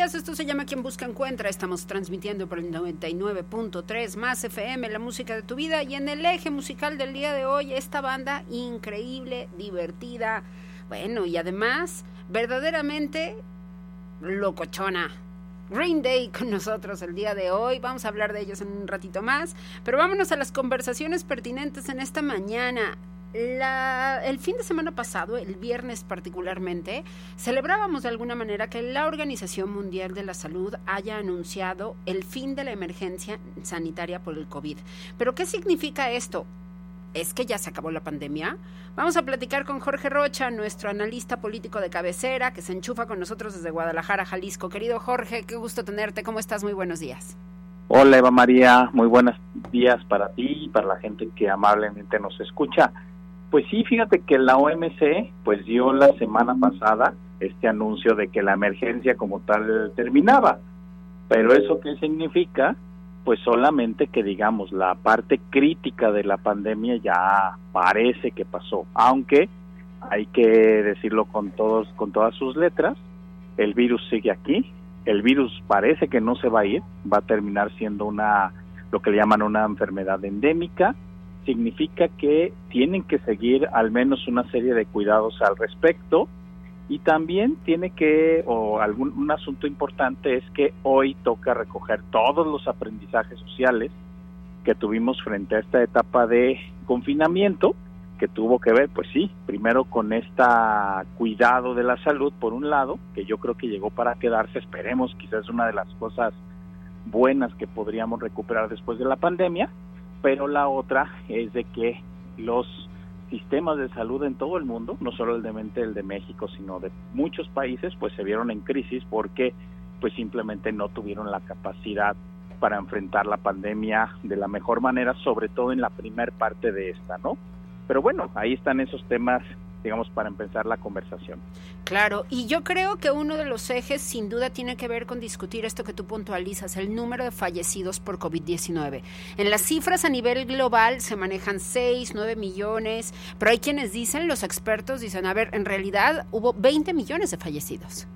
Esto se llama Quien Busca Encuentra. Estamos transmitiendo por el 99.3 más FM, la música de tu vida. Y en el eje musical del día de hoy, esta banda increíble, divertida, bueno, y además verdaderamente locochona. Green Day con nosotros el día de hoy. Vamos a hablar de ellos en un ratito más. Pero vámonos a las conversaciones pertinentes en esta mañana el fin de semana pasado, el viernes particularmente, celebrábamos de alguna manera que la Organización Mundial de la Salud haya anunciado el fin de la emergencia sanitaria por el COVID. Pero ¿qué significa esto? ¿Es que ya se acabó la pandemia? Vamos a platicar con Jorge Rocha, nuestro analista político de cabecera, que se enchufa con nosotros desde Guadalajara, Jalisco. Querido Jorge, qué gusto tenerte. ¿Cómo estás? Muy buenos días. Hola Eva María, muy buenos días para ti y para la gente que amablemente nos escucha. Pues sí, fíjate que la OMC pues dio la semana pasada este anuncio de que la emergencia como tal terminaba. Pero eso qué significa? Pues solamente que digamos la parte crítica de la pandemia ya parece que pasó, aunque hay que decirlo con todos con todas sus letras, el virus sigue aquí, el virus parece que no se va a ir, va a terminar siendo una lo que le llaman una enfermedad endémica significa que tienen que seguir al menos una serie de cuidados al respecto. Y también tiene que, o algún un asunto importante es que hoy toca recoger todos los aprendizajes sociales que tuvimos frente a esta etapa de confinamiento, que tuvo que ver, pues sí, primero con este cuidado de la salud, por un lado, que yo creo que llegó para quedarse, esperemos, quizás una de las cosas buenas que podríamos recuperar después de la pandemia, pero la otra es de que los sistemas de salud en todo el mundo, no solo el de México, sino de muchos países, pues se vieron en crisis porque pues simplemente no tuvieron la capacidad para enfrentar la pandemia de la mejor manera, sobre todo en la primer parte de esta, ¿no? Pero bueno, ahí están esos temas digamos, para empezar la conversación. Claro, y yo creo que uno de los ejes sin duda tiene que ver con discutir esto que tú puntualizas, el número de fallecidos por COVID-19. En las cifras a nivel global se manejan 6, 9 millones, pero hay quienes dicen, los expertos dicen, a ver, en realidad hubo 20 millones de fallecidos.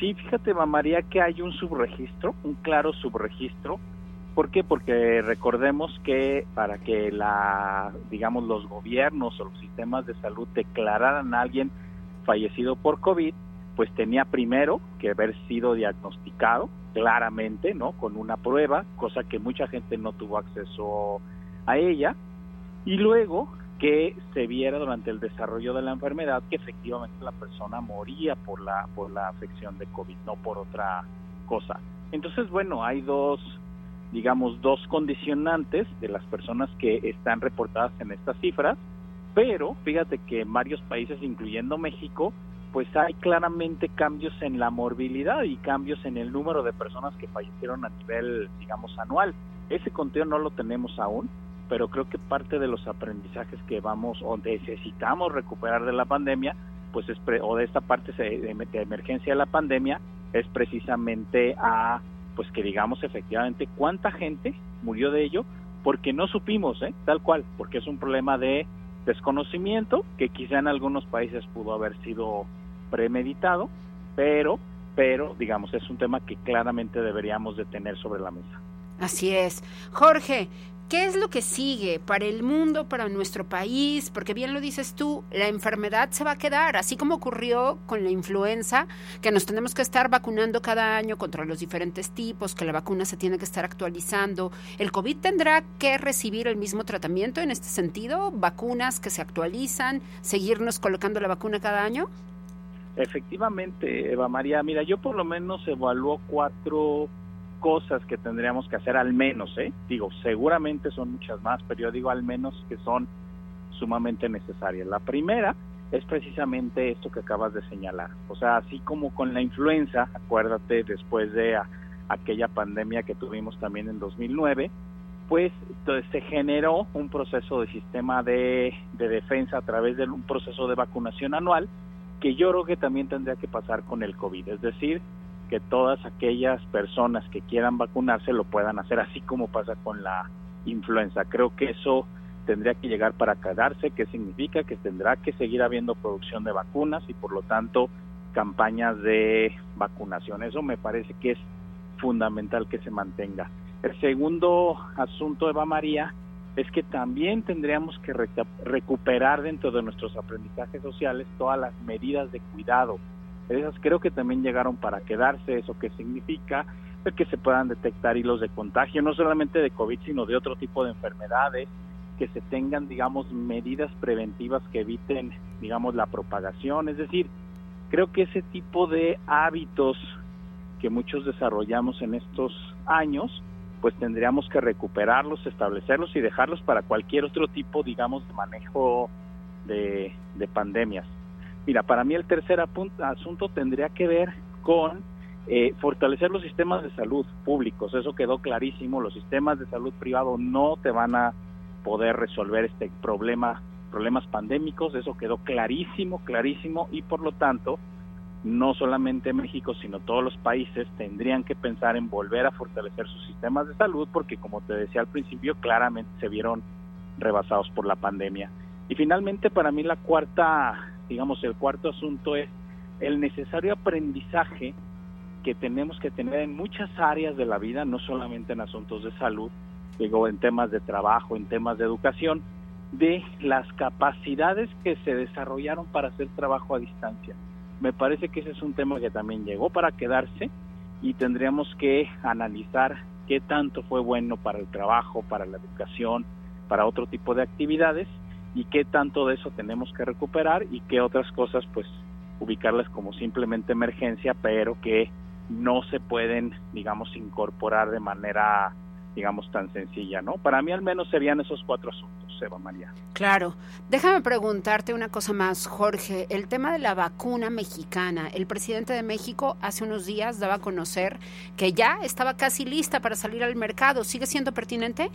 Sí, fíjate, María, que hay un subregistro, un claro subregistro ¿Por qué? Porque recordemos que para que la, digamos, los gobiernos o los sistemas de salud declararan a alguien fallecido por COVID, pues tenía primero que haber sido diagnosticado claramente, ¿no? Con una prueba, cosa que mucha gente no tuvo acceso a ella, y luego que se viera durante el desarrollo de la enfermedad que efectivamente la persona moría por la por la afección de COVID, no por otra cosa. Entonces, bueno, hay dos digamos, dos condicionantes de las personas que están reportadas en estas cifras, pero fíjate que en varios países, incluyendo México, pues hay claramente cambios en la morbilidad y cambios en el número de personas que fallecieron a nivel, digamos, anual. Ese conteo no lo tenemos aún, pero creo que parte de los aprendizajes que vamos o necesitamos recuperar de la pandemia, pues es o de esta parte de emergencia de la pandemia, es precisamente a pues que digamos efectivamente cuánta gente murió de ello, porque no supimos, ¿eh? tal cual, porque es un problema de desconocimiento que quizá en algunos países pudo haber sido premeditado, pero, pero digamos es un tema que claramente deberíamos de tener sobre la mesa. Así es. Jorge, ¿Qué es lo que sigue para el mundo, para nuestro país? Porque bien lo dices tú, la enfermedad se va a quedar, así como ocurrió con la influenza, que nos tenemos que estar vacunando cada año contra los diferentes tipos, que la vacuna se tiene que estar actualizando. ¿El COVID tendrá que recibir el mismo tratamiento en este sentido? ¿Vacunas que se actualizan? ¿Seguirnos colocando la vacuna cada año? Efectivamente, Eva María. Mira, yo por lo menos evaluó cuatro cosas que tendríamos que hacer al menos, ¿eh? Digo, seguramente son muchas más, pero yo digo al menos que son sumamente necesarias. La primera es precisamente esto que acabas de señalar. O sea, así como con la influenza, acuérdate, después de aquella pandemia que tuvimos también en 2009, pues se generó un proceso de sistema de, de defensa a través de un proceso de vacunación anual que yo creo que también tendría que pasar con el COVID. Es decir, que todas aquellas personas que quieran vacunarse lo puedan hacer, así como pasa con la influenza. Creo que eso tendría que llegar para quedarse, que significa que tendrá que seguir habiendo producción de vacunas y por lo tanto campañas de vacunación. Eso me parece que es fundamental que se mantenga. El segundo asunto, Eva María, es que también tendríamos que recuperar dentro de nuestros aprendizajes sociales todas las medidas de cuidado esas creo que también llegaron para quedarse, eso que significa que se puedan detectar hilos de contagio, no solamente de COVID, sino de otro tipo de enfermedades, que se tengan, digamos, medidas preventivas que eviten, digamos, la propagación. Es decir, creo que ese tipo de hábitos que muchos desarrollamos en estos años, pues tendríamos que recuperarlos, establecerlos y dejarlos para cualquier otro tipo, digamos, de manejo de, de pandemias. Mira, para mí el tercer asunto tendría que ver con eh, fortalecer los sistemas de salud públicos. Eso quedó clarísimo. Los sistemas de salud privado no te van a poder resolver este problema, problemas pandémicos. Eso quedó clarísimo, clarísimo. Y por lo tanto, no solamente México, sino todos los países tendrían que pensar en volver a fortalecer sus sistemas de salud, porque como te decía al principio, claramente se vieron rebasados por la pandemia. Y finalmente, para mí la cuarta digamos, el cuarto asunto es el necesario aprendizaje que tenemos que tener en muchas áreas de la vida, no solamente en asuntos de salud, digo, en temas de trabajo, en temas de educación, de las capacidades que se desarrollaron para hacer trabajo a distancia. Me parece que ese es un tema que también llegó para quedarse y tendríamos que analizar qué tanto fue bueno para el trabajo, para la educación, para otro tipo de actividades y qué tanto de eso tenemos que recuperar y qué otras cosas pues ubicarlas como simplemente emergencia, pero que no se pueden, digamos, incorporar de manera, digamos, tan sencilla, ¿no? Para mí al menos serían esos cuatro asuntos, Eva María. Claro. Déjame preguntarte una cosa más, Jorge. El tema de la vacuna mexicana. El presidente de México hace unos días daba a conocer que ya estaba casi lista para salir al mercado. ¿Sigue siendo pertinente?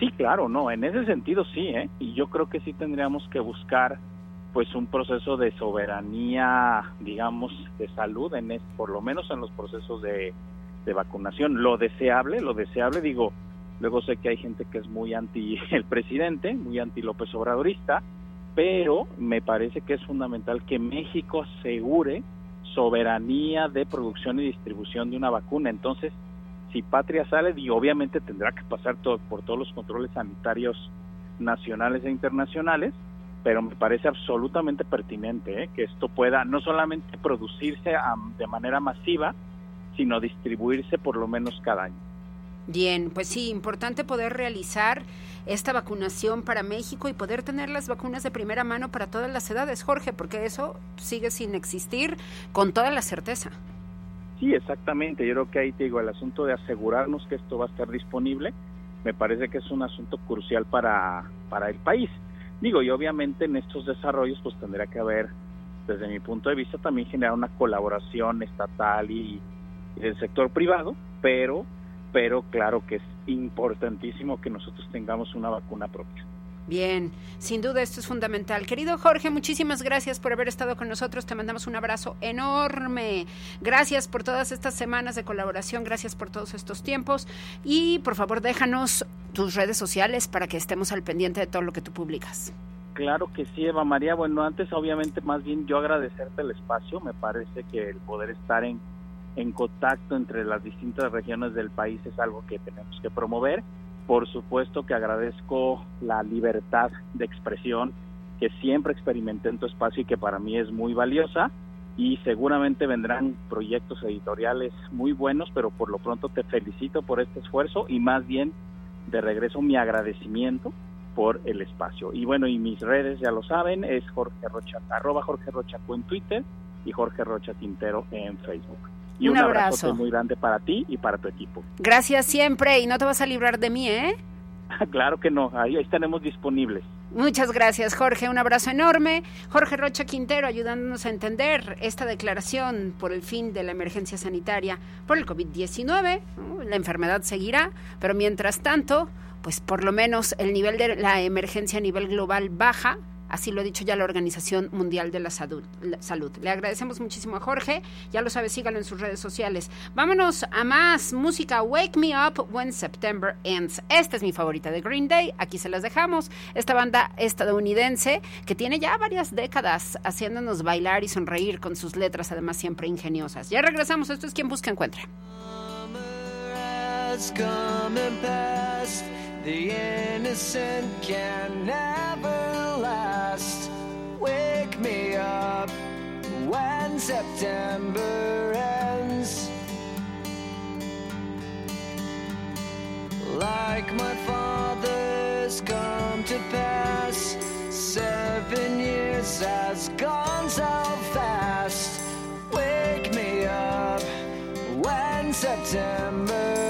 Sí, claro, no, en ese sentido sí, ¿eh? Y yo creo que sí tendríamos que buscar pues un proceso de soberanía, digamos, de salud, en por lo menos en los procesos de, de vacunación. Lo deseable, lo deseable, digo, luego sé que hay gente que es muy anti el presidente, muy anti López Obradorista, pero me parece que es fundamental que México asegure soberanía de producción y distribución de una vacuna. Entonces, si Patria sale, y obviamente tendrá que pasar por todos los controles sanitarios nacionales e internacionales, pero me parece absolutamente pertinente ¿eh? que esto pueda no solamente producirse de manera masiva, sino distribuirse por lo menos cada año. Bien, pues sí, importante poder realizar esta vacunación para México y poder tener las vacunas de primera mano para todas las edades, Jorge, porque eso sigue sin existir con toda la certeza. Sí, exactamente. Yo creo que ahí te digo, el asunto de asegurarnos que esto va a estar disponible, me parece que es un asunto crucial para, para el país. Digo, y obviamente en estos desarrollos pues tendría que haber, desde mi punto de vista, también generar una colaboración estatal y, y del sector privado, pero, pero claro que es importantísimo que nosotros tengamos una vacuna propia. Bien, sin duda esto es fundamental. Querido Jorge, muchísimas gracias por haber estado con nosotros. Te mandamos un abrazo enorme. Gracias por todas estas semanas de colaboración, gracias por todos estos tiempos y por favor déjanos tus redes sociales para que estemos al pendiente de todo lo que tú publicas. Claro que sí, Eva María. Bueno, antes obviamente más bien yo agradecerte el espacio. Me parece que el poder estar en, en contacto entre las distintas regiones del país es algo que tenemos que promover. Por supuesto que agradezco la libertad de expresión que siempre experimenté en tu espacio y que para mí es muy valiosa y seguramente vendrán proyectos editoriales muy buenos, pero por lo pronto te felicito por este esfuerzo y más bien de regreso mi agradecimiento por el espacio. Y bueno, y mis redes ya lo saben, es Jorge Rocha, arroba Jorge Rochaco en Twitter y Jorge Rocha Tintero en Facebook. Y un, abrazo muy grande para ti y para tu equipo. Gracias siempre y no te vas a librar de mí, ¿eh? claro que no, ahí, ahí estaremos disponibles. Muchas gracias, Jorge. Un abrazo enorme. Jorge Rocha Quintero ayudándonos a entender esta declaración por el fin de la emergencia sanitaria por el COVID-19. La enfermedad seguirá, pero mientras tanto, pues por lo menos el nivel de la emergencia a nivel global baja Así lo ha dicho ya la Organización Mundial de la Salud. Le agradecemos muchísimo a Jorge. Ya lo sabe, sígalo en sus redes sociales. Vámonos a más música. Wake Me Up When September Ends. Esta es mi favorita de Green Day. Aquí se las dejamos. Esta banda estadounidense que tiene ya varias décadas haciéndonos bailar y sonreír con sus letras, además siempre ingeniosas. Ya regresamos. Esto es Quien Busca Encuentra. The innocent can never last. Wake me up when September ends. Like my father's come to pass, seven years has gone so fast. Wake me up when September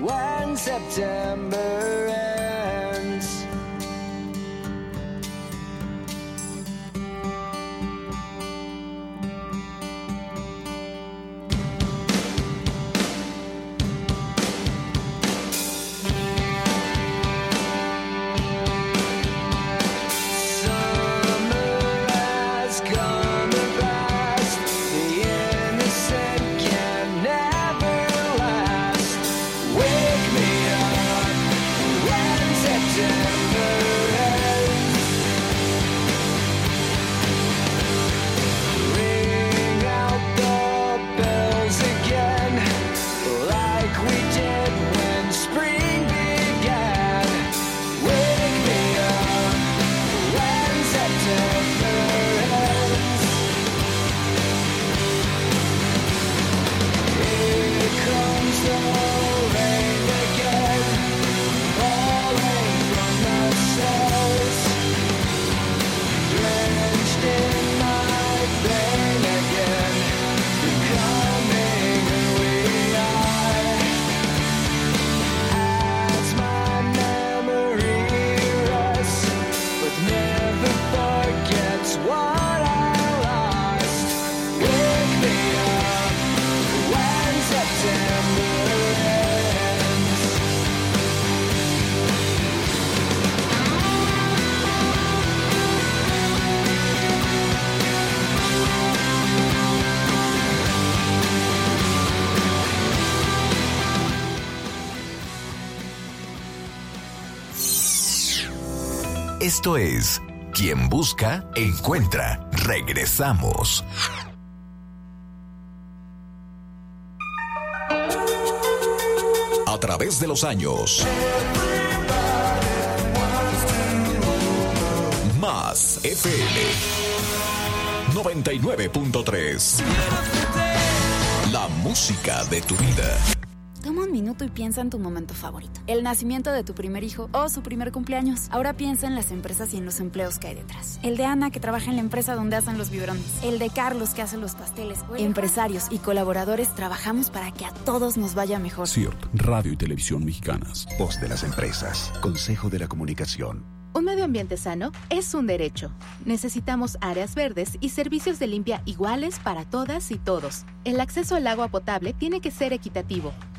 when September Esto es Quien Busca, Encuentra. Regresamos. A través de los años. Más FM 99.3. La música de tu vida. Y piensa en tu momento favorito. El nacimiento de tu primer hijo o su primer cumpleaños. Ahora piensa en las empresas y en los empleos que hay detrás. El de Ana que trabaja en la empresa donde hacen los biberones. El de Carlos que hace los pasteles. Empresarios y colaboradores trabajamos para que a todos nos vaya mejor. CIRT, Radio y Televisión Mexicanas. Voz de las empresas. Consejo de la Comunicación. Un medio ambiente sano es un derecho. Necesitamos áreas verdes y servicios de limpia iguales para todas y todos. El acceso al agua potable tiene que ser equitativo,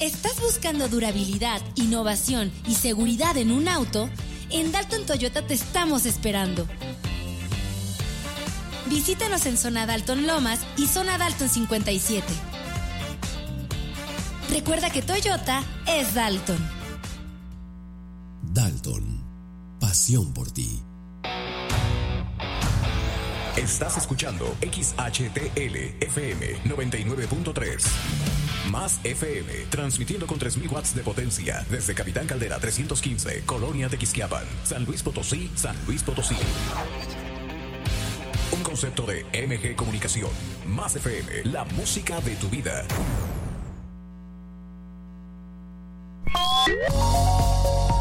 ¿Estás buscando durabilidad, innovación y seguridad en un auto? En Dalton Toyota te estamos esperando. Visítanos en Zona Dalton Lomas y Zona Dalton 57. Recuerda que Toyota es Dalton. Dalton. Pasión por ti. Estás escuchando XHTL FM 99.3. Más FM, transmitiendo con 3.000 watts de potencia desde Capitán Caldera 315, Colonia de Quisquiapan, San Luis Potosí, San Luis Potosí. Un concepto de MG Comunicación. Más FM, la música de tu vida.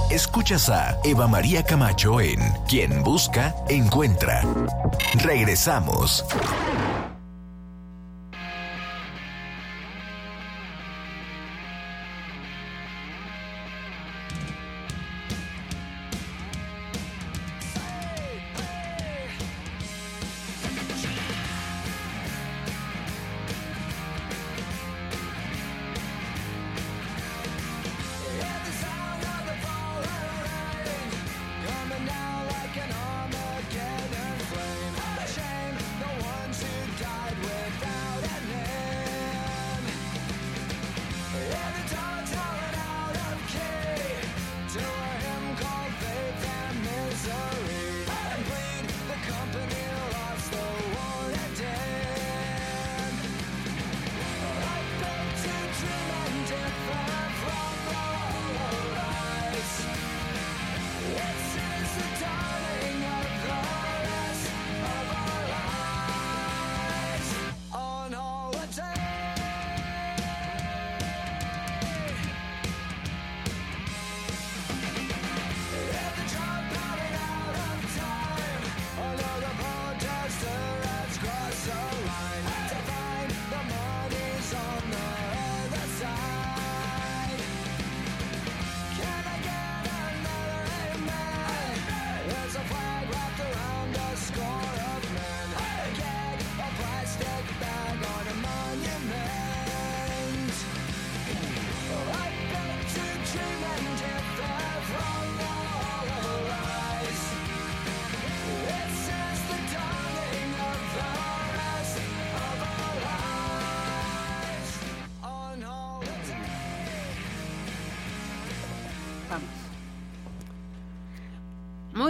Escuchas a Eva María Camacho en Quien Busca, Encuentra. Regresamos.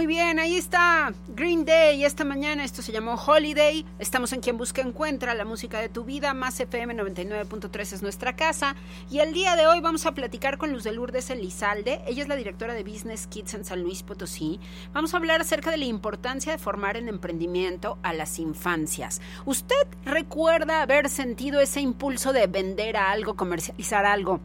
Bien, ahí está Green Day. Esta mañana esto se llamó Holiday. Estamos en Quien Busca Encuentra, la música de tu vida. Más FM 99.3 es nuestra casa. Y el día de hoy vamos a platicar con Luz de Lourdes Elizalde. Ella es la directora de Business Kids en San Luis Potosí. Vamos a hablar acerca de la importancia de formar en emprendimiento a las infancias. ¿Usted recuerda haber sentido ese impulso de vender algo, comercializar algo?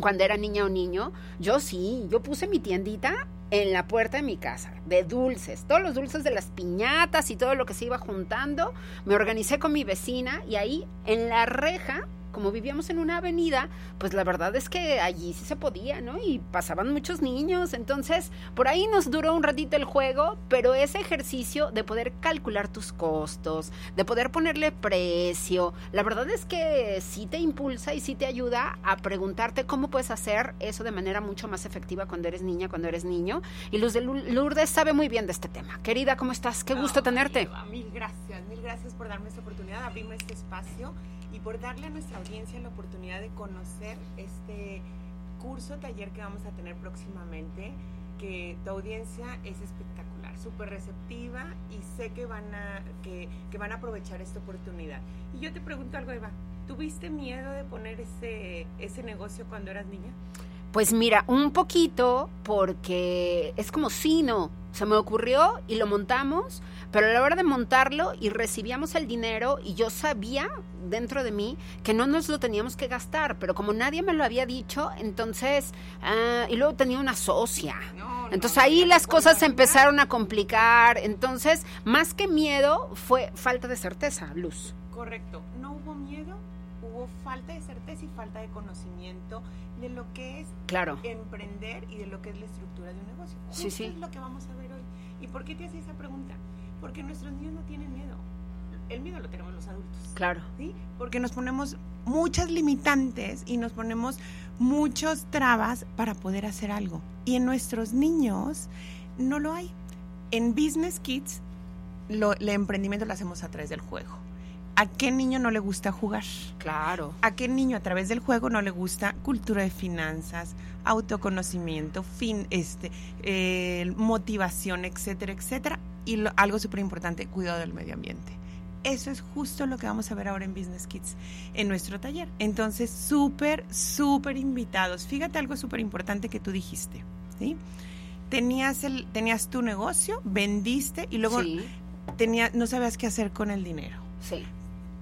Cuando era niña o niño, yo sí, yo puse mi tiendita en la puerta de mi casa, de dulces, todos los dulces de las piñatas y todo lo que se iba juntando. Me organicé con mi vecina y ahí en la reja como vivíamos en una avenida, pues la verdad es que allí sí se podía, ¿no? Y pasaban muchos niños, entonces por ahí nos duró un ratito el juego, pero ese ejercicio de poder calcular tus costos, de poder ponerle precio, la verdad es que sí te impulsa y sí te ayuda a preguntarte cómo puedes hacer eso de manera mucho más efectiva cuando eres niña, cuando eres niño. Y Luz de Lourdes sabe muy bien de este tema. Querida, ¿cómo estás? Qué gusto tenerte. Mil gracias, mil gracias por darme esta oportunidad abrirme este espacio y por darle a nuestra audiencia la oportunidad de conocer este curso, taller que vamos a tener próximamente, que tu audiencia es espectacular, súper receptiva y sé que van, a, que, van a aprovechar esta oportunidad. Y yo te pregunto algo, Eva, ¿tuviste miedo de poner ese, ese negocio cuando eras niña? Pues mira, un poquito porque es como si no, se me ocurrió y lo montamos, pero a la hora de montarlo y recibíamos el dinero y yo sabía dentro de mí que no nos lo teníamos que gastar, pero como nadie me lo había dicho, entonces, ah, y luego tenía una socia. entonces ahí las cosas se empezaron a complicar, entonces más que miedo fue falta de certeza, Luz. Correcto, falta de certeza y falta de conocimiento de lo que es claro. emprender y de lo que es la estructura de un negocio. sí, sí. es lo que vamos a ver hoy. ¿Y por qué te hace esa pregunta? Porque nuestros niños no tienen miedo. El miedo lo tenemos los adultos. Claro. ¿sí? Porque nos ponemos muchas limitantes y nos ponemos muchos trabas para poder hacer algo. Y en nuestros niños no lo hay. En Business Kids, lo, el emprendimiento lo hacemos a través del juego. ¿A qué niño no le gusta jugar? Claro. ¿A qué niño a través del juego no le gusta cultura de finanzas, autoconocimiento, fin, este, eh, motivación, etcétera, etcétera? Y algo súper importante, cuidado del medio ambiente. Eso es justo lo que vamos a ver ahora en Business Kids, en nuestro taller. Entonces, súper, súper invitados. Fíjate algo súper importante que tú dijiste, ¿sí? Tenías, el, tenías tu negocio, vendiste y luego tenía, no sabías qué hacer con el dinero. Sí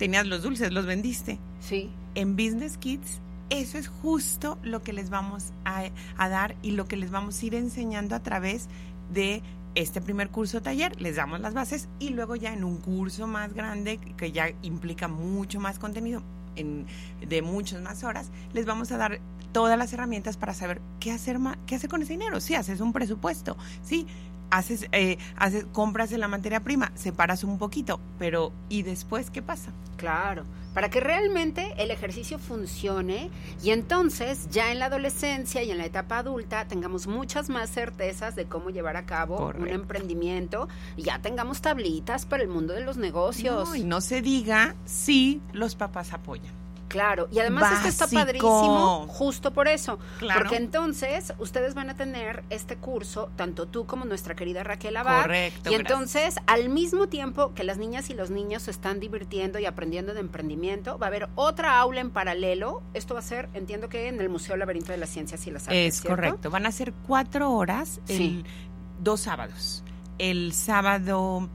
tenías los dulces, los vendiste. Sí. En Business Kids, eso es justo lo que les vamos a, dar y lo que les vamos a ir enseñando a través de este primer curso taller, les damos las bases y luego ya en un curso más grande que ya implica mucho más contenido en, de muchas más horas, les vamos a dar todas las herramientas para saber qué hacer, qué hacer con ese dinero. Si haces un presupuesto, sí, haces, eh, haces compras de la materia prima, separas un poquito, pero ¿y después qué pasa? Claro, para que realmente el ejercicio funcione y entonces ya en la adolescencia y en la etapa adulta tengamos muchas más certezas de cómo llevar a cabo un emprendimiento y ya tengamos tablitas para el mundo de los negocios. y no se diga si los papás apoyan. Claro, y además esto está padrísimo justo por eso, porque entonces ustedes van a tener este curso, tanto tú como nuestra querida Raquel Abad, Correcto, y entonces al mismo tiempo que las niñas y los niños se están divirtiendo y aprendiendo de emprendimiento, va a haber otra aula en paralelo, esto va a ser, entiendo que en el Museo Laberinto de las Ciencias y las Artes. Es correcto, van a ser cuatro horas, el, dos sábados, el sábado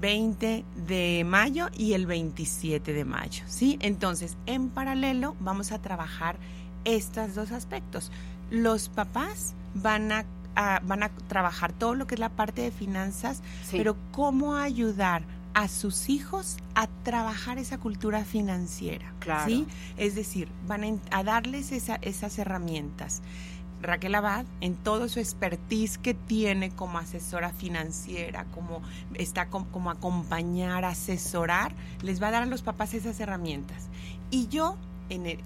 20 de mayo y el 27 de mayo, ¿sí? Entonces, en paralelo vamos a trabajar estos dos aspectos. Los papás van a, van a trabajar todo lo que es la parte de finanzas, pero cómo ayudar a sus hijos a trabajar esa cultura financiera, claro. ¿sí? Es decir, van a, darles esas herramientas. Raquel Abad, en todo su expertise que tiene como asesora financiera, como está como, acompañar, asesorar, les va a dar a los papás esas herramientas. Y yo,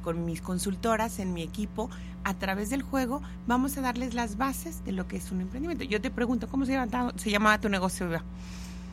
con mis consultoras, en mi equipo, a través del juego, vamos a darles las bases de lo que es un emprendimiento. Yo te pregunto, ¿cómo se, llama, se llamaba tu negocio?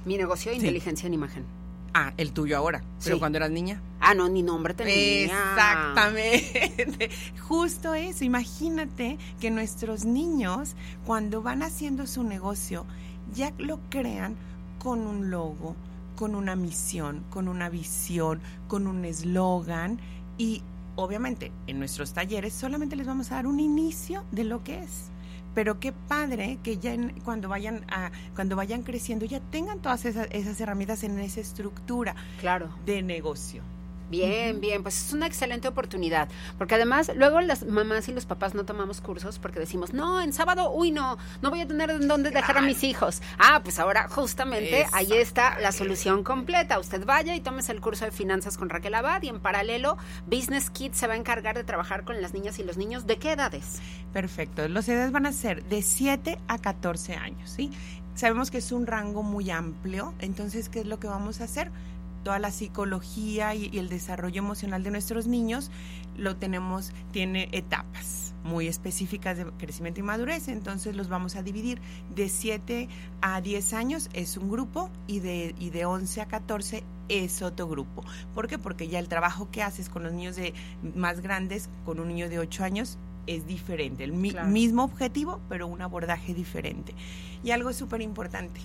Mi negocio de inteligencia en imagen. Ah, el tuyo ahora. Pero cuando eras niña. Ah, no, ni nombre tenía. Exactamente. Justo eso. Imagínate que nuestros niños, cuando van haciendo su negocio, ya lo crean con un logo, con una misión, con una visión, con un eslogan y obviamente en nuestros talleres solamente les vamos a dar un inicio de lo que es pero qué padre que ya cuando vayan a, cuando vayan creciendo ya tengan todas esas, esas herramientas en esa estructura claro. de negocio. Bien, bien, pues es una excelente oportunidad, porque además luego las mamás y los papás no tomamos cursos porque decimos, no, en sábado, uy, no, no voy a tener en dónde dejar a mis hijos. Ah, pues ahora justamente ahí está la solución completa. Usted vaya y tómese el curso de finanzas con Raquel Abad y en paralelo Business Kids se va a encargar de trabajar con las niñas y los niños. ¿De qué edades? Perfecto, los edades van a ser de 7 a 14 años, ¿sí? Sabemos que es un rango muy amplio, entonces, ¿qué es lo que vamos a hacer? Toda la psicología y, y, el desarrollo emocional de nuestros niños lo tenemos, tiene etapas muy específicas de crecimiento y madurez, entonces los vamos a dividir de 7 a 10 años es un grupo y de, y de 11 a 14 es otro grupo. ¿Por qué? Porque ya el trabajo que haces con los niños de más grandes, con un niño de 8 años, es diferente, el mi, claro. mismo objetivo, pero un abordaje diferente. Y algo súper importante,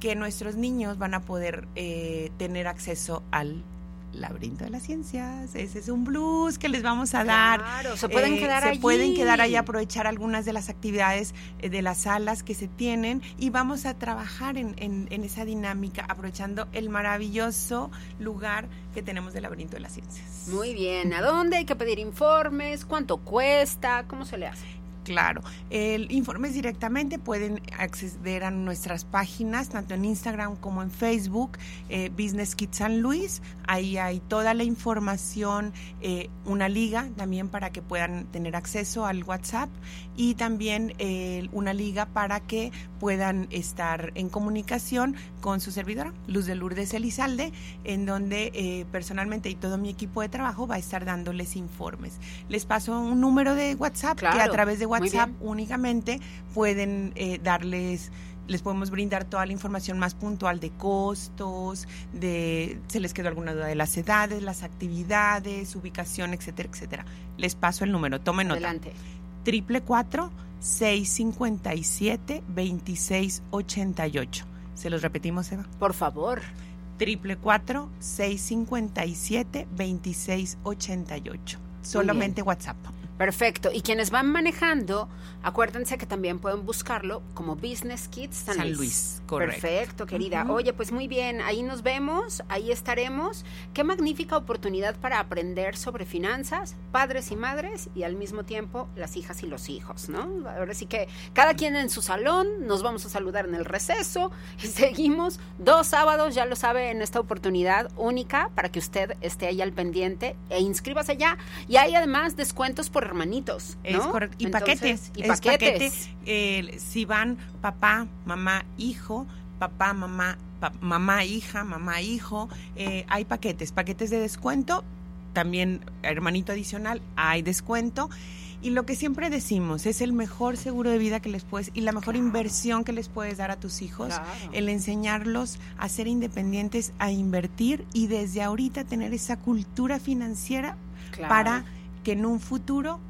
que nuestros niños van a poder eh, tener acceso al laberinto de las ciencias. Ese es un blues que les vamos a dar. Claro, se pueden eh, quedar se allí. pueden quedar ahí, aprovechar algunas de las actividades eh, de las salas que se tienen y vamos a trabajar en, en, en, esa dinámica, aprovechando el maravilloso lugar que tenemos del laberinto de las ciencias. Muy bien. ¿A dónde hay que pedir informes? ¿Cuánto cuesta? ¿Cómo se le hace? Claro, el informes directamente pueden acceder a nuestras páginas, tanto en Instagram como en Facebook, eh, Business Kids San Luis. Ahí hay toda la información, eh, una liga también para que puedan tener acceso al WhatsApp y también eh, una liga para que puedan estar en comunicación con su servidora, Luz de Lourdes Elizalde, en donde personalmente y todo mi equipo de trabajo va a estar dándoles informes. Les paso un número de WhatsApp claro, que a través de WhatsApp únicamente pueden eh, darles les podemos brindar toda la información más puntual de costos, de si les quedó alguna duda de las edades, las actividades, ubicación, etcétera, etcétera. Les paso el número, tomen nota. Adelante. Triple cuatro 657 2688. Se los repetimos, Eva. Por favor. Triple cuatro 657 2688. Solamente WhatsApp. Perfecto. Y quienes van manejando, acuérdense que también pueden buscarlo como Business Kids San, San Luis. Correcto. Perfecto, querida. Uh -huh. Oye, pues muy bien, ahí nos vemos, ahí estaremos. Qué magnífica oportunidad para aprender sobre finanzas, padres y madres, y al mismo tiempo las hijas y los hijos, ¿no? Ahora sí que cada quien en su salón, nos vamos a saludar en el receso y seguimos dos sábados, ya lo sabe, en esta oportunidad única para que usted esté ahí al pendiente e inscríbase ya. Y hay además descuentos por hermanitos. ¿no? Es correcto. Y Entonces, paquetes. Y es paquetes. paquete, eh, si van papá, mamá, hijo, papá, mamá, pa mamá, hija, mamá, hijo, eh, hay paquetes, paquetes de descuento, también hermanito adicional, hay descuento. Y lo que siempre decimos es el mejor seguro de vida que les puedes y la mejor claro. inversión que les puedes dar a tus hijos, claro. el enseñarlos a ser independientes, a invertir y desde ahorita tener esa cultura financiera claro. para que en un futuro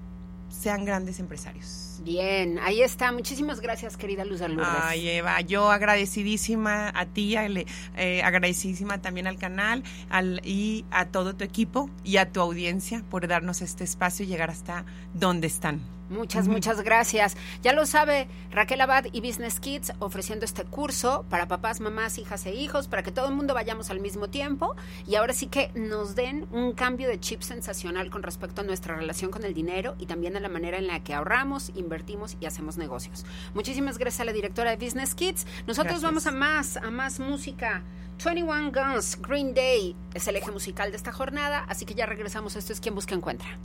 sean grandes empresarios. Bien, ahí está. Muchísimas gracias, querida Luz Lourdes. Ay, Eva, yo agradecidísima a ti, eh, agradecidísima también al canal al, y a todo tu equipo y a tu audiencia por darnos este espacio y llegar hasta donde están. Muchas, muchas gracias. Ya lo sabe Raquel Abad y Business Kids ofreciendo este curso para papás, mamás, hijas e hijos, para que todo el mundo vayamos al mismo tiempo y ahora sí que nos den un cambio de chip sensacional con respecto a nuestra relación con el dinero y también a la manera en la que ahorramos, invertimos y hacemos negocios. Muchísimas gracias a la directora de Business Kids. Nosotros gracias. vamos a más, a más música. 21 Guns, Green Day es el eje musical de esta jornada, así que ya regresamos. Esto es Quien Busca Encuentra.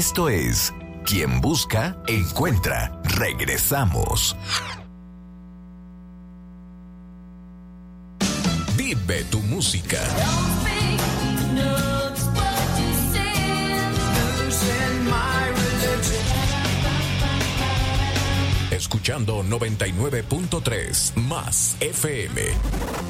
Esto es Quien Busca, Encuentra. Regresamos. Vive tu música. Escuchando 99.3 más FM.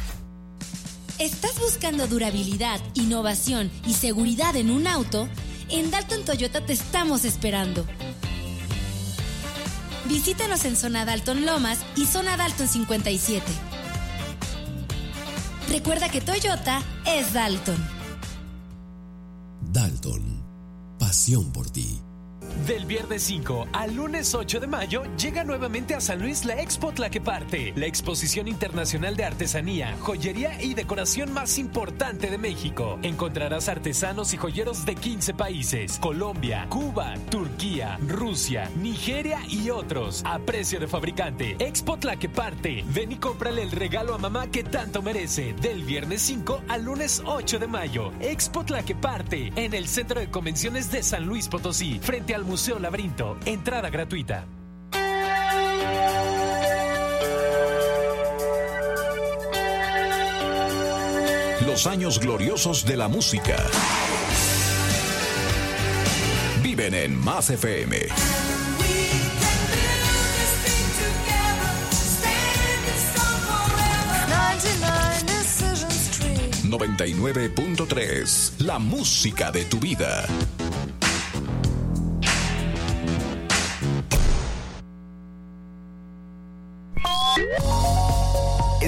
¿Estás buscando durabilidad, innovación y seguridad en un auto? En Dalton Toyota te estamos esperando. Visítanos en Zona Dalton Lomas y Zona Dalton 57. Recuerda que Toyota es Dalton. Dalton, pasión por ti. Del viernes 5 al lunes 8 de mayo llega nuevamente a San Luis la Expo Tlaqueparte, la exposición internacional de artesanía, joyería y decoración más importante de México. Encontrarás artesanos y joyeros de 15 países: Colombia, Cuba, Turquía, Rusia, Nigeria y otros. A precio de fabricante. Expo Tlaqueparte. Ven y cómprale el regalo a mamá que tanto merece. Del viernes 5 al lunes 8 de mayo. Expo Tlaqueparte en el Centro de Convenciones de San Luis Potosí, frente al Museo Laberinto. Entrada gratuita. Los años gloriosos de la música. Viven en Más FM. 99.3 La música de tu vida.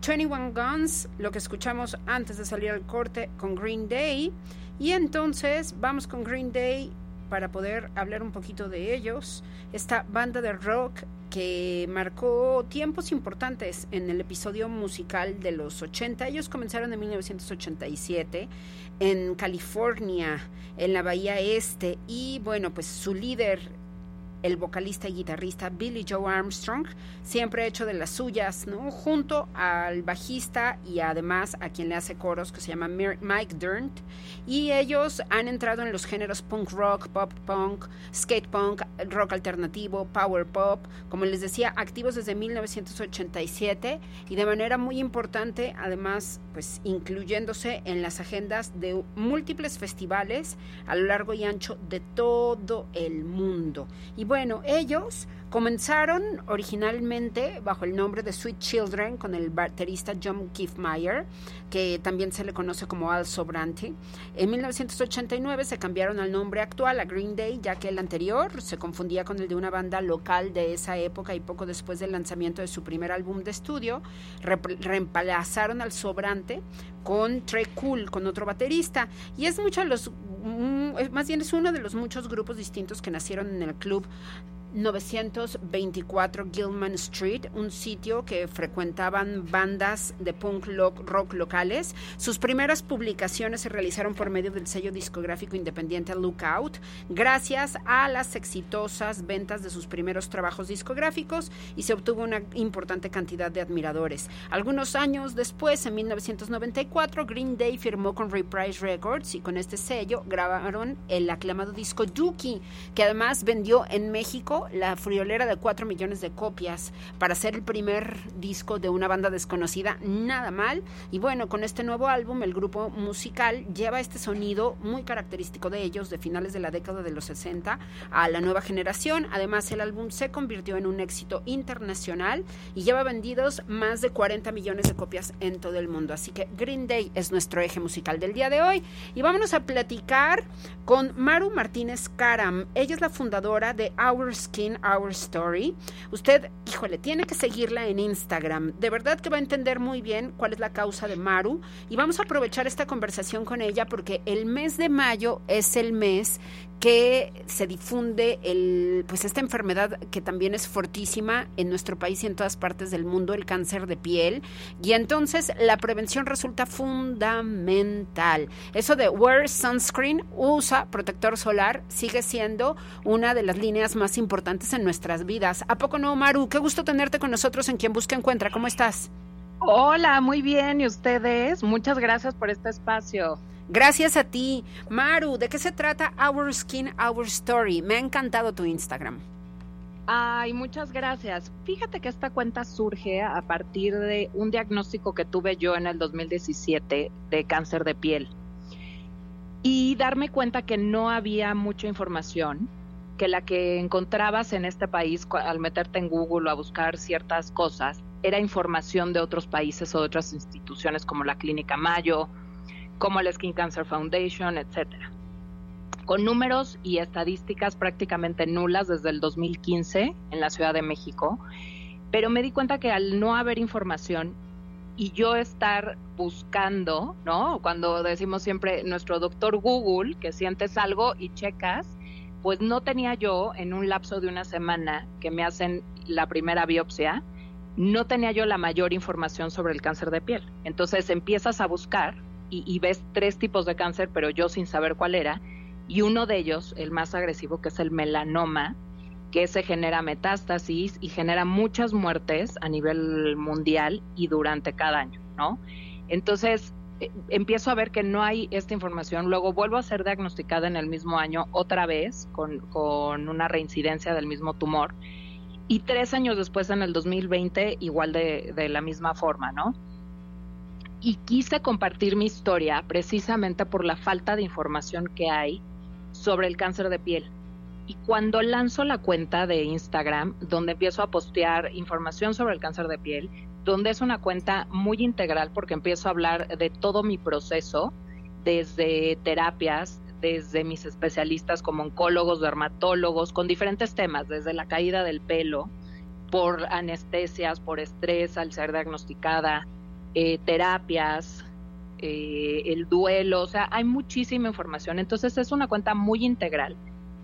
21 Guns, lo que escuchamos antes de salir al corte con Green Day. Y entonces vamos con Green Day para poder hablar un poquito de ellos. Esta banda de rock que marcó tiempos importantes en el episodio musical de los 80. Ellos comenzaron en 1987 en California, en la Bahía Este. Y bueno, pues su líder el vocalista y guitarrista Billy Joe Armstrong, siempre ha hecho de las suyas, ¿no? Junto al bajista y además a quien le hace coros, que se llama Mike Durnt. Y ellos han entrado en los géneros punk rock, pop punk, skate punk, rock alternativo, power pop, como les decía, activos desde 1987 y de manera muy importante, además, pues incluyéndose en las agendas de múltiples festivales a lo largo y ancho de todo el mundo. Y bueno, ellos comenzaron originalmente bajo el nombre de Sweet Children con el baterista John Kiffmeyer, que también se le conoce como Al Sobranti. En 1989 se cambiaron al nombre actual a Green Day, ya que el anterior se confundía con el de una banda local de esa época y poco después del lanzamiento de su primer álbum de estudio, reemplazaron al Sobrante con Trey Cool, con otro baterista. Y es mucho los, más bien es uno de los muchos grupos distintos que nacieron en el club 924 Gilman Street, un sitio que frecuentaban bandas de punk rock locales. Sus primeras publicaciones se realizaron por medio del sello discográfico independiente Lookout, gracias a las exitosas ventas de sus primeros trabajos discográficos y se obtuvo una importante cantidad de admiradores. Algunos años después, en 1994, Green Day firmó con Reprise Records y con este sello grabaron el aclamado disco Dookie, que además vendió en México la friolera de 4 millones de copias para ser el primer disco de una banda desconocida, nada mal. Y bueno, con este nuevo álbum, el grupo musical lleva este sonido muy característico de ellos de finales de la década de los 60 a la nueva generación. Además, el álbum se convirtió en un éxito internacional y lleva vendidos más de 40 millones de copias en todo el mundo. Así que Green Day es nuestro eje musical del día de hoy. Y vámonos a platicar con Maru Martínez Karam. Ella es la fundadora de Our Skin, Our Story. Usted, híjole, tiene que seguirla en Instagram. De verdad que va a entender muy bien cuál es la causa de Maru. Y vamos a aprovechar esta conversación con ella porque el mes de mayo es el mes que se difunde el, pues esta enfermedad que también es fortísima en nuestro país y en todas partes del mundo, el cáncer de piel. Y entonces la prevención resulta fundamental. Eso de wear sunscreen, usa protector solar, sigue siendo una de las líneas más importantes en nuestras vidas. ¿A poco no, Maru? Qué gusto tenerte con nosotros en Quien Busca Encuentra. ¿Cómo estás? Hola, muy bien. ¿Y ustedes? Muchas gracias por este espacio. Gracias a ti. Maru, ¿de qué se trata Our Skin, Our Story? Me ha encantado tu Instagram. Ay, muchas gracias. Fíjate que esta cuenta surge a partir de un diagnóstico que tuve yo en el 2017 de cáncer de piel. Y darme cuenta que no había mucha información, que la que encontrabas en este país al meterte en Google o a buscar ciertas cosas era información de otros países o de otras instituciones como la Clínica Mayo, como la Skin Cancer Foundation, etcétera. Con números y estadísticas prácticamente nulas desde el 2015 en la Ciudad de México, pero me di cuenta que al no haber información y yo estar buscando, ¿no? Cuando decimos siempre nuestro doctor Google, que sientes algo y checas, pues no tenía yo en un lapso de una semana que me hacen la primera biopsia, no tenía yo la mayor información sobre el cáncer de piel. Entonces empiezas a buscar y, ves tres tipos de cáncer, pero yo sin saber cuál era, y uno de ellos, el más agresivo, que es el melanoma, que se genera metástasis y genera muchas muertes a nivel mundial y durante cada año, ¿no? Entonces, eh, empiezo a ver que no hay esta información, luego vuelvo a ser diagnosticada en el mismo año otra vez con, con una reincidencia del mismo tumor y tres años después, en el 2020, igual de, de la misma forma, ¿no? Y quise compartir mi historia precisamente por la falta de información que hay sobre el cáncer de piel. Y cuando lanzo la cuenta de Instagram, donde empiezo a postear información sobre el cáncer de piel, donde es una cuenta muy integral porque empiezo a hablar de todo mi proceso, desde terapias, desde mis especialistas como oncólogos, dermatólogos, con diferentes temas, desde la caída del pelo, por anestesias, por estrés al ser diagnosticada, eh, terapias, eh, el duelo, o sea, hay muchísima información. Entonces es una cuenta muy integral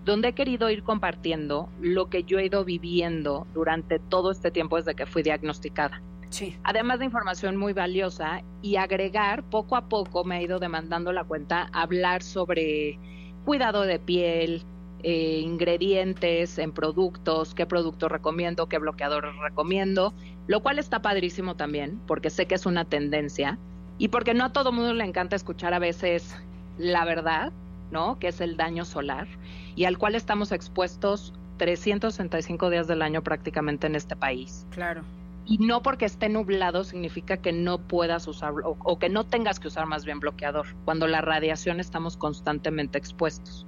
donde he querido ir compartiendo lo que yo he ido viviendo durante todo este tiempo desde que fui diagnosticada. Sí. Además de información muy valiosa y agregar, poco a poco me ha ido demandando la cuenta hablar sobre cuidado de piel, eh, ingredientes en productos, qué producto recomiendo, qué bloqueador recomiendo, lo cual está padrísimo también, porque sé que es una tendencia y porque no a todo mundo le encanta escuchar a veces la verdad, ¿no? Que es el daño solar y al cual estamos expuestos 365 días del año prácticamente en este país. Claro. Y no porque esté nublado significa que no puedas usar o, o que no tengas que usar más bien bloqueador. Cuando la radiación estamos constantemente expuestos.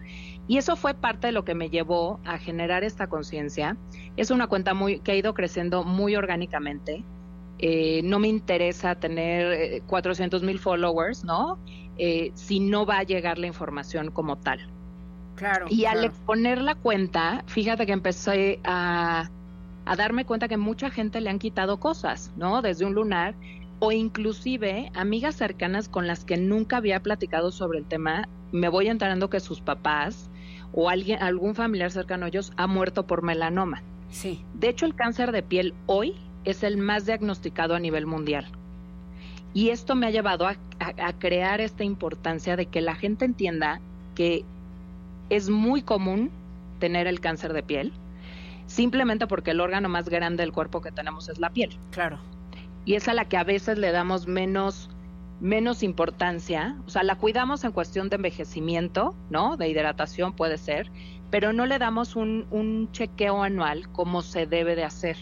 Y eso fue parte de lo que me llevó a generar esta conciencia. Es una cuenta muy, que ha ido creciendo muy orgánicamente. Eh, no me interesa tener 400 eh, mil followers, ¿no? Eh, si no va a llegar la información como tal. Claro. Y al exponer la cuenta, fíjate que empecé a, a darme cuenta que mucha gente le han quitado cosas, ¿no? Desde un lunar o inclusive amigas cercanas con las que nunca había platicado sobre el tema, me voy enterando que sus papás o alguien, algún familiar cercano a ellos ha muerto por melanoma. Sí. De hecho, el cáncer de piel hoy es el más diagnosticado a nivel mundial. Y esto me ha llevado a, crear esta importancia de que la gente entienda que es muy común tener el cáncer de piel, simplemente porque el órgano más grande del cuerpo que tenemos es la piel. Claro. Y es a la que a veces le damos menos menos importancia, o sea, la cuidamos en cuestión de envejecimiento, ¿no? De hidratación puede ser, pero no le damos un, un chequeo anual como se debe de hacer.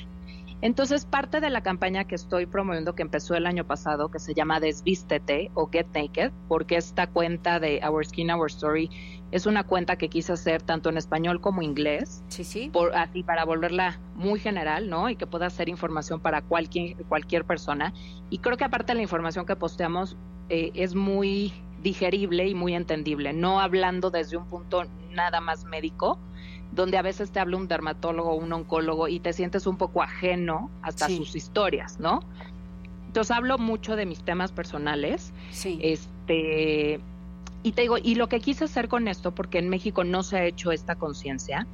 Entonces, parte de la campaña que estoy promoviendo, que empezó el año pasado, que se llama Desvístete o Get Naked, porque esta cuenta de Our Skin, Our Story es una cuenta que quise hacer tanto en español como inglés. Sí, sí. Por, así para volverla muy general, ¿no? Y que pueda ser información para cualquier, cualquier persona. Y creo que aparte de la información que posteamos eh, es muy digerible y muy entendible, no hablando desde un punto nada más médico, donde a veces te habla un dermatólogo o un oncólogo y te sientes un poco ajeno hasta sus historias, ¿no? Entonces hablo mucho de mis temas personales. Sí. Este, y te digo, y lo que quise hacer con esto, porque en México no se ha hecho esta conciencia,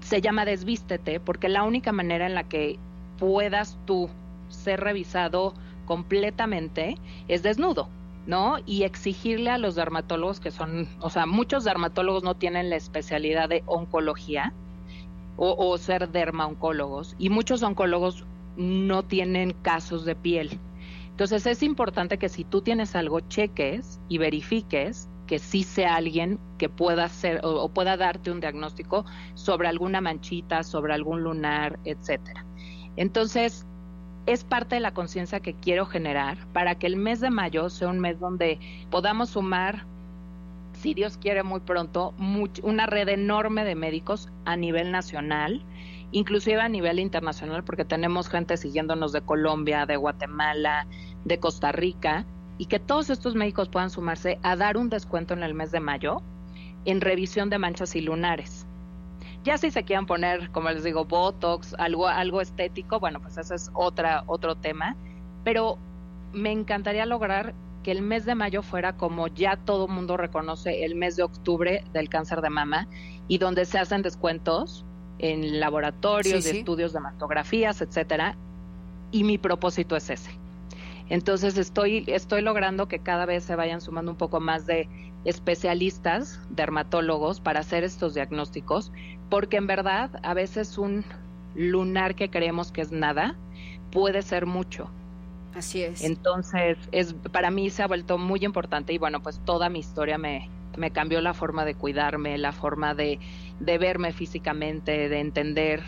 se llama desvístete, porque la única manera en la que puedas tú ser revisado completamente es desnudo. ¿No? Y exigirle a los dermatólogos que son, o sea, muchos dermatólogos no tienen la especialidad de oncología o, o ser dermaoncólogos y muchos oncólogos no tienen casos de piel. Entonces es importante que si tú tienes algo, cheques y verifiques que sí sea alguien que pueda hacer o, o pueda darte un diagnóstico sobre alguna manchita, sobre algún lunar, etcétera. Entonces, es parte de la conciencia que quiero generar para que el mes de mayo sea un mes donde podamos sumar, si Dios quiere muy pronto, una red enorme de médicos a nivel nacional, inclusive a nivel internacional, porque tenemos gente siguiéndonos de Colombia, de Guatemala, de Costa Rica, y que todos estos médicos puedan sumarse a dar un descuento en el mes de mayo en revisión de manchas y lunares. Ya si se quieren poner, como les digo, Botox, algo, algo estético, bueno, pues ese es otra, otro tema. Pero me encantaría lograr que el mes de mayo fuera como ya todo mundo reconoce el mes de octubre del cáncer de mama y donde se hacen descuentos en laboratorios, de estudios de mastografías, etcétera. Y mi propósito es ese. Entonces estoy, estoy logrando que cada vez se vayan sumando un poco más de especialistas, dermatólogos, para hacer estos diagnósticos, porque en verdad a veces un lunar que creemos que es nada puede ser mucho. Así es. Entonces, es para mí se ha vuelto muy importante y bueno, pues toda mi historia me, me cambió la forma de cuidarme, la forma de, de verme físicamente, de entender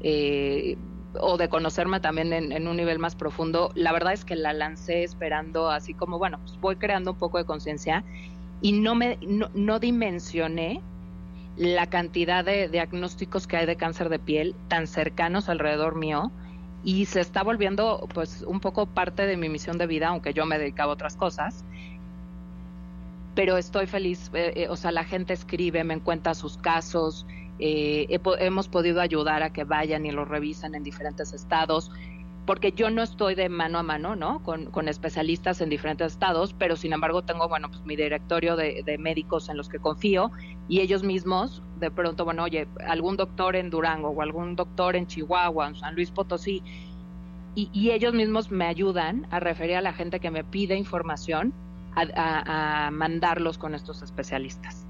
eh, o de conocerme también en, un nivel más profundo. La verdad es que la lancé esperando así como, bueno, pues voy creando un poco de conciencia y no me no, no, dimensioné la cantidad de diagnósticos que hay de cáncer de piel tan cercanos alrededor mío y se está volviendo pues un poco parte de mi misión de vida, aunque yo me dedicaba a otras cosas. Pero estoy feliz, eh, eh, o sea, la gente escribe, me cuenta sus casos, eh, hemos podido ayudar a que vayan y lo revisen en diferentes estados porque yo no estoy de mano a mano, ¿no? Con, especialistas en diferentes estados, pero sin embargo tengo, bueno, pues mi directorio de, médicos en los que confío y ellos mismos, de pronto, bueno, oye, algún doctor en Durango o algún doctor en Chihuahua, en San Luis Potosí, y, ellos mismos me ayudan a referir a la gente que me pide información a mandarlos con estos especialistas.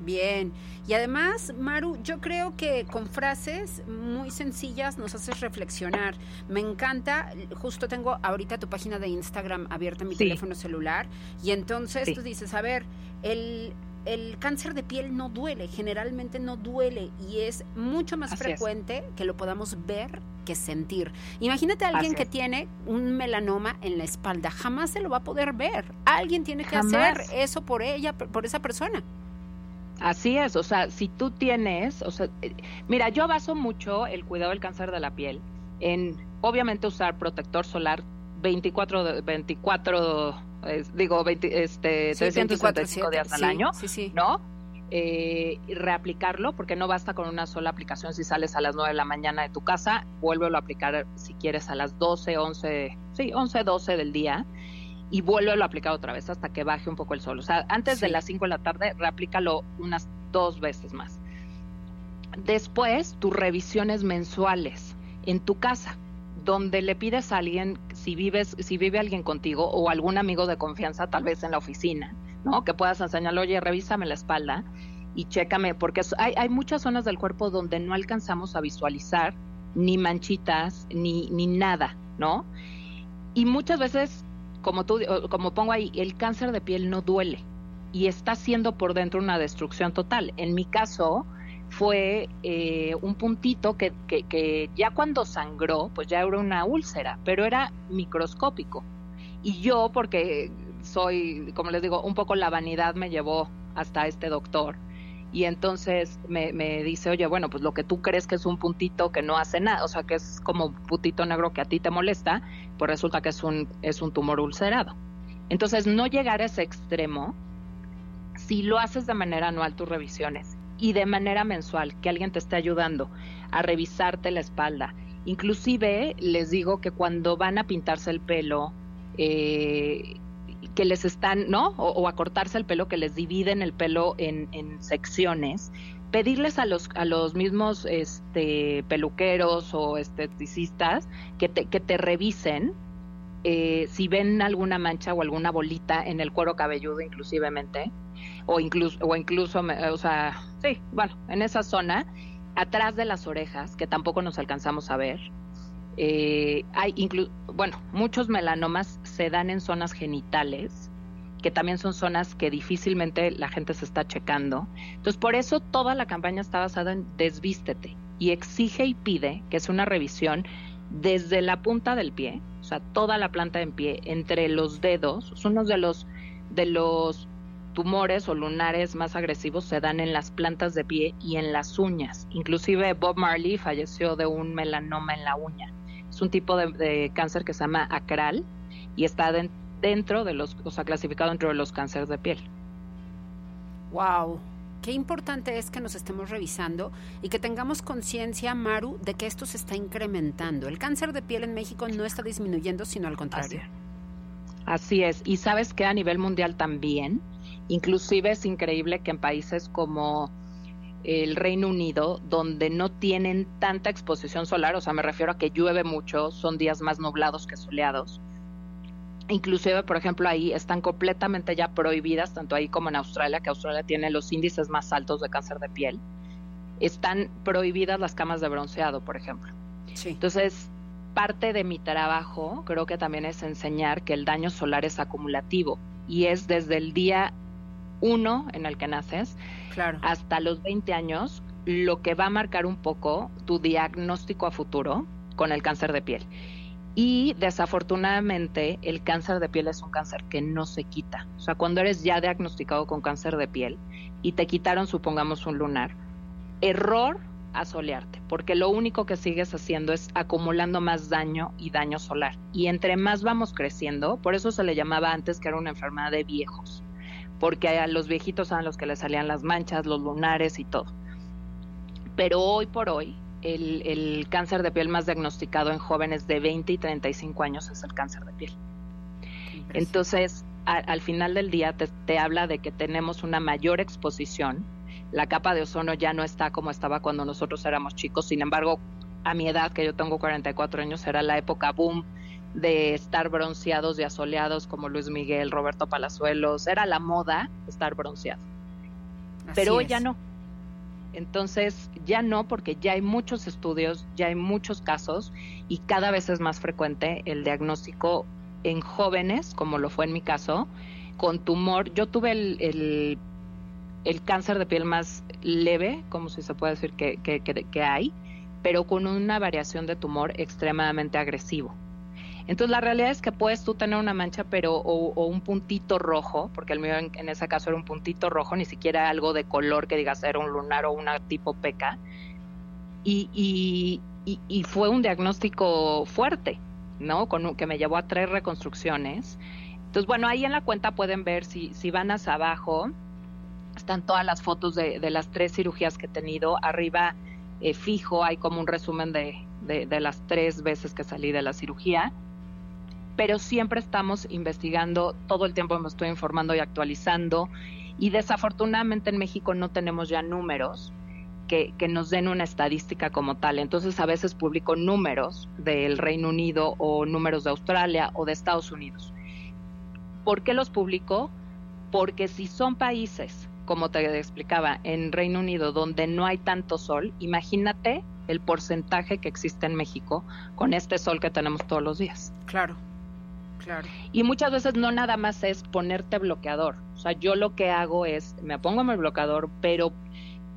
Bien, y además, Maru, yo creo que con frases muy sencillas nos haces reflexionar. Me encanta, justo tengo ahorita tu página de Instagram abierta en mi sí. teléfono celular, y entonces sí. tú dices, a ver, el, el cáncer de piel no duele, generalmente no duele, y es mucho más Así frecuente es. que lo podamos ver que sentir. Imagínate a alguien Así que es. tiene un melanoma en la espalda, jamás se lo va a poder ver. Alguien tiene que jamás. hacer eso por ella, por esa persona. Así es, o sea, si tú tienes, o sea, mira, yo baso mucho el cuidado del cáncer de la piel en, obviamente, usar protector solar 24, 24 eh, digo, 20, este, sí, 365 días al sí, año, sí. ¿no? Eh, reaplicarlo, porque no basta con una sola aplicación. Si sales a las 9 de la mañana de tu casa, vuélvelo a aplicar si quieres a las 12, 11, sí, 11, 12 del día y vuélvelo a aplicar otra vez hasta que baje un poco el sol. O sea, antes sí. de las 5 de la tarde, reaplícalo unas dos veces más. Después, tus revisiones mensuales en tu casa, donde le pides a alguien, si vives, si vive alguien contigo o algún amigo de confianza, tal vez en la oficina, ¿no? Que puedas enseñarle, oye, revísame la espalda y chécame, porque hay, hay muchas zonas del cuerpo donde no alcanzamos a visualizar ni manchitas, ni, ni nada, ¿no? Y muchas veces como tú, como pongo ahí, el cáncer de piel no duele y está haciendo por dentro una destrucción total. En mi caso, fue eh, un puntito que, que, que ya cuando sangró, pues ya era una úlcera, pero era microscópico. Y yo, porque soy, como les digo, un poco la vanidad me llevó hasta este doctor. Y entonces me, me, dice, oye, bueno, pues lo que tú crees que es un puntito que no hace nada, o sea, que es como un puntito negro que a ti te molesta, pues resulta que es un, es un tumor ulcerado. Entonces, no llegar a ese extremo, si lo haces de manera anual tus revisiones y de manera mensual, que alguien te esté ayudando a revisarte la espalda. Inclusive les digo que cuando van a pintarse el pelo, eh, que les están, ¿no? O, a cortarse el pelo, que les dividen el pelo en, secciones, pedirles a los, a los mismos este, peluqueros o esteticistas que te, que te revisen eh, si ven alguna mancha o alguna bolita en el cuero cabelludo inclusivemente, o incluso, o incluso, o sea, sí, bueno, en esa zona, atrás de las orejas, que tampoco nos alcanzamos a ver, eh, hay bueno, muchos melanomas se dan en zonas genitales, que también son zonas que difícilmente la gente se está checando. Entonces, por eso toda la campaña está basada en desvístete y exige y pide que es una revisión desde la punta del pie, o sea, toda la planta en pie, entre los dedos, son unos de los de los tumores o lunares más agresivos se dan en las plantas de pie y en las uñas. Inclusive Bob Marley falleció de un melanoma en la uña. Es un tipo de, cáncer que se llama acral y está dentro de los, o sea, clasificado dentro de los cánceres de piel. Wow. Qué importante es que nos estemos revisando y que tengamos conciencia, Maru, de que esto se está incrementando. El cáncer de piel en México no está disminuyendo, sino al contrario. Así es. Y sabes que a nivel mundial también, inclusive es increíble que en países como el Reino Unido, donde no tienen tanta exposición solar, o sea, me refiero a que llueve mucho, son días más nublados que soleados. Inclusive, por ejemplo, ahí están completamente ya prohibidas, tanto ahí como en Australia, que Australia tiene los índices más altos de cáncer de piel. Están prohibidas las camas de bronceado, por ejemplo. Entonces, parte de mi trabajo creo que también es enseñar que el daño solar es acumulativo y es desde el día uno en el que naces hasta los 20 años, lo que va a marcar un poco tu diagnóstico a futuro con el cáncer de piel. Y desafortunadamente el cáncer de piel es un cáncer que no se quita. O sea, cuando eres ya diagnosticado con cáncer de piel y te quitaron, supongamos, un lunar, error a solearte, porque lo único que sigues haciendo es acumulando más daño y daño solar. Y entre más vamos creciendo, por eso se le llamaba antes que era una enfermedad de viejos, porque a los viejitos eran los que les salían las manchas, los lunares y todo. Pero hoy por hoy, el, cáncer de piel más diagnosticado en jóvenes de 20 y 35 años es el cáncer de piel. Entonces, al final del día te, te habla de que tenemos una mayor exposición. La capa de ozono ya no está como estaba cuando nosotros éramos chicos. Sin embargo, a mi edad, que yo tengo 44 años, era la época boom de estar bronceados y asoleados como Luis Miguel, Roberto Palazuelos, era la moda estar bronceado. Pero hoy ya no. Entonces, ya no, porque ya hay muchos estudios, ya hay muchos casos y cada vez es más frecuente el diagnóstico en jóvenes, como lo fue en mi caso, con tumor. Yo tuve el, el, cáncer de piel más leve, como si se puede decir que, que, que hay, pero con una variación de tumor extremadamente agresivo. Entonces la realidad es que puedes tú tener una mancha pero o, un puntito rojo, porque el mío en, ese caso era un puntito rojo, ni siquiera algo de color que digas era un lunar o una tipo peca. Y, y, y, fue un diagnóstico fuerte, ¿no? Con, que me llevó a tres reconstrucciones. Entonces, bueno, ahí en la cuenta pueden ver, si, van hacia abajo, están todas las fotos de, de las tres cirugías que he tenido. Arriba, eh, fijo, hay como un resumen de, de, de, las tres veces que salí de la cirugía pero siempre estamos investigando, todo el tiempo me estoy informando y actualizando y desafortunadamente en México no tenemos ya números que, nos den una estadística como tal. Entonces a veces publico números del Reino Unido o números de Australia o de Estados Unidos. ¿Por qué los publico? Porque si son países, como te explicaba, en Reino Unido donde no hay tanto sol, imagínate el porcentaje que existe en México con este sol que tenemos todos los días. Claro. Y muchas veces no nada más es ponerte bloqueador. O sea, yo lo que hago es, me pongo mi bloqueador, pero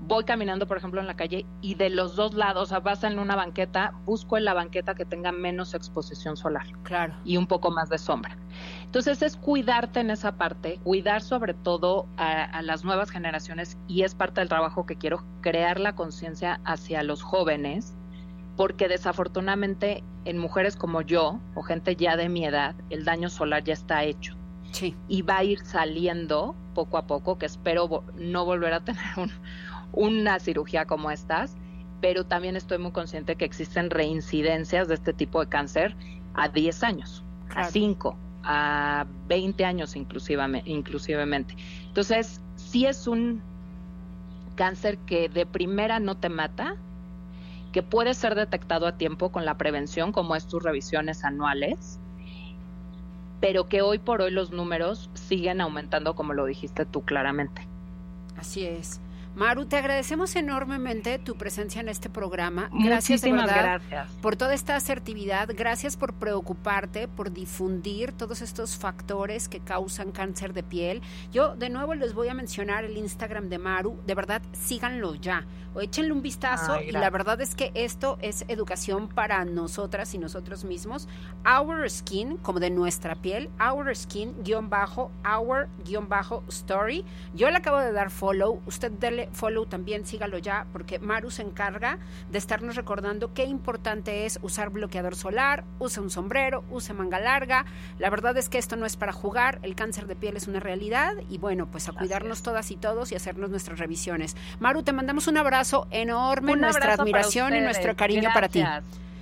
voy caminando, por ejemplo, en la calle y de los dos lados, o sea, vas en una banqueta, busco en la banqueta que tenga menos exposición solar. Claro. Y un poco más de sombra. Entonces es cuidarte en esa parte, cuidar sobre todo a, a las nuevas generaciones y es parte del trabajo que quiero, crear la conciencia hacia los jóvenes, porque desafortunadamente en mujeres como yo o gente ya de mi edad, el daño solar ya está hecho. Sí. Y va a ir saliendo poco a poco, que espero no volver a tener un, una cirugía como estas, pero también estoy muy consciente que existen reincidencias de este tipo de cáncer a 10 años, a 5, a 20 años inclusivamente, inclusivemente. Entonces, si es un cáncer que de primera no te mata, que puede ser detectado a tiempo con la prevención, como es tus revisiones anuales, pero que hoy por hoy los números siguen aumentando, como lo dijiste tú claramente. Así es. Maru, te agradecemos enormemente tu presencia en este programa. Gracias Muchísimas de verdad gracias. por toda esta asertividad. Gracias por preocuparte, por difundir todos estos factores que causan cáncer de piel. Yo de nuevo les voy a mencionar el Instagram de Maru. De verdad, síganlo ya. O échenle un vistazo Ay, y la verdad es que esto es educación para nosotras y nosotros mismos. Our Skin, como de nuestra piel, Our Skin, guion bajo, Our, guion bajo, Story. Yo le acabo de dar follow, usted dele follow también, sígalo ya, porque Maru se encarga de estarnos recordando qué importante es usar bloqueador solar, use un sombrero, use manga larga. La verdad es que esto no es para jugar, el cáncer de piel es una realidad y bueno, pues a cuidarnos todas y todos y hacernos nuestras revisiones. Maru, te mandamos un abrazo enorme, Un nuestra abrazo admiración y nuestro cariño para ti.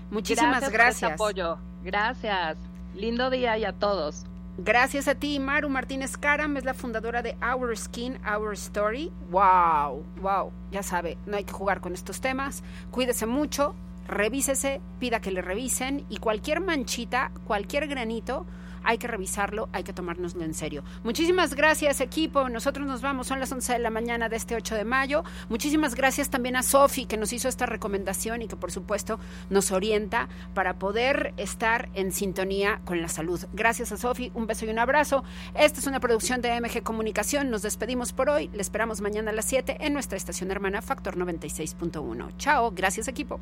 Muchísimas Gracias. por gracias. este apoyo. Gracias. Lindo día y a todos. Gracias a ti, Maru Martínez Caram, es la fundadora de Our Skin, Our Story. Wow, wow, ya sabe, no hay que jugar con estos temas. Cuídese mucho, revísese, pida que le revisen y cualquier manchita, cualquier granito, hay que revisarlo, hay que tomárnoslo en serio. Muchísimas gracias, equipo. Nosotros nos vamos, son las 11 de la mañana de este 8 de mayo. Muchísimas gracias también a Sofi, que nos hizo esta recomendación y que, por supuesto, nos orienta para poder estar en sintonía con la salud. Gracias a Sofi, un beso y un abrazo. Esta es una producción de MG Comunicación. Nos despedimos por hoy. Le esperamos mañana a las 7 en nuestra estación hermana Factor 96.1. Chao, gracias, equipo.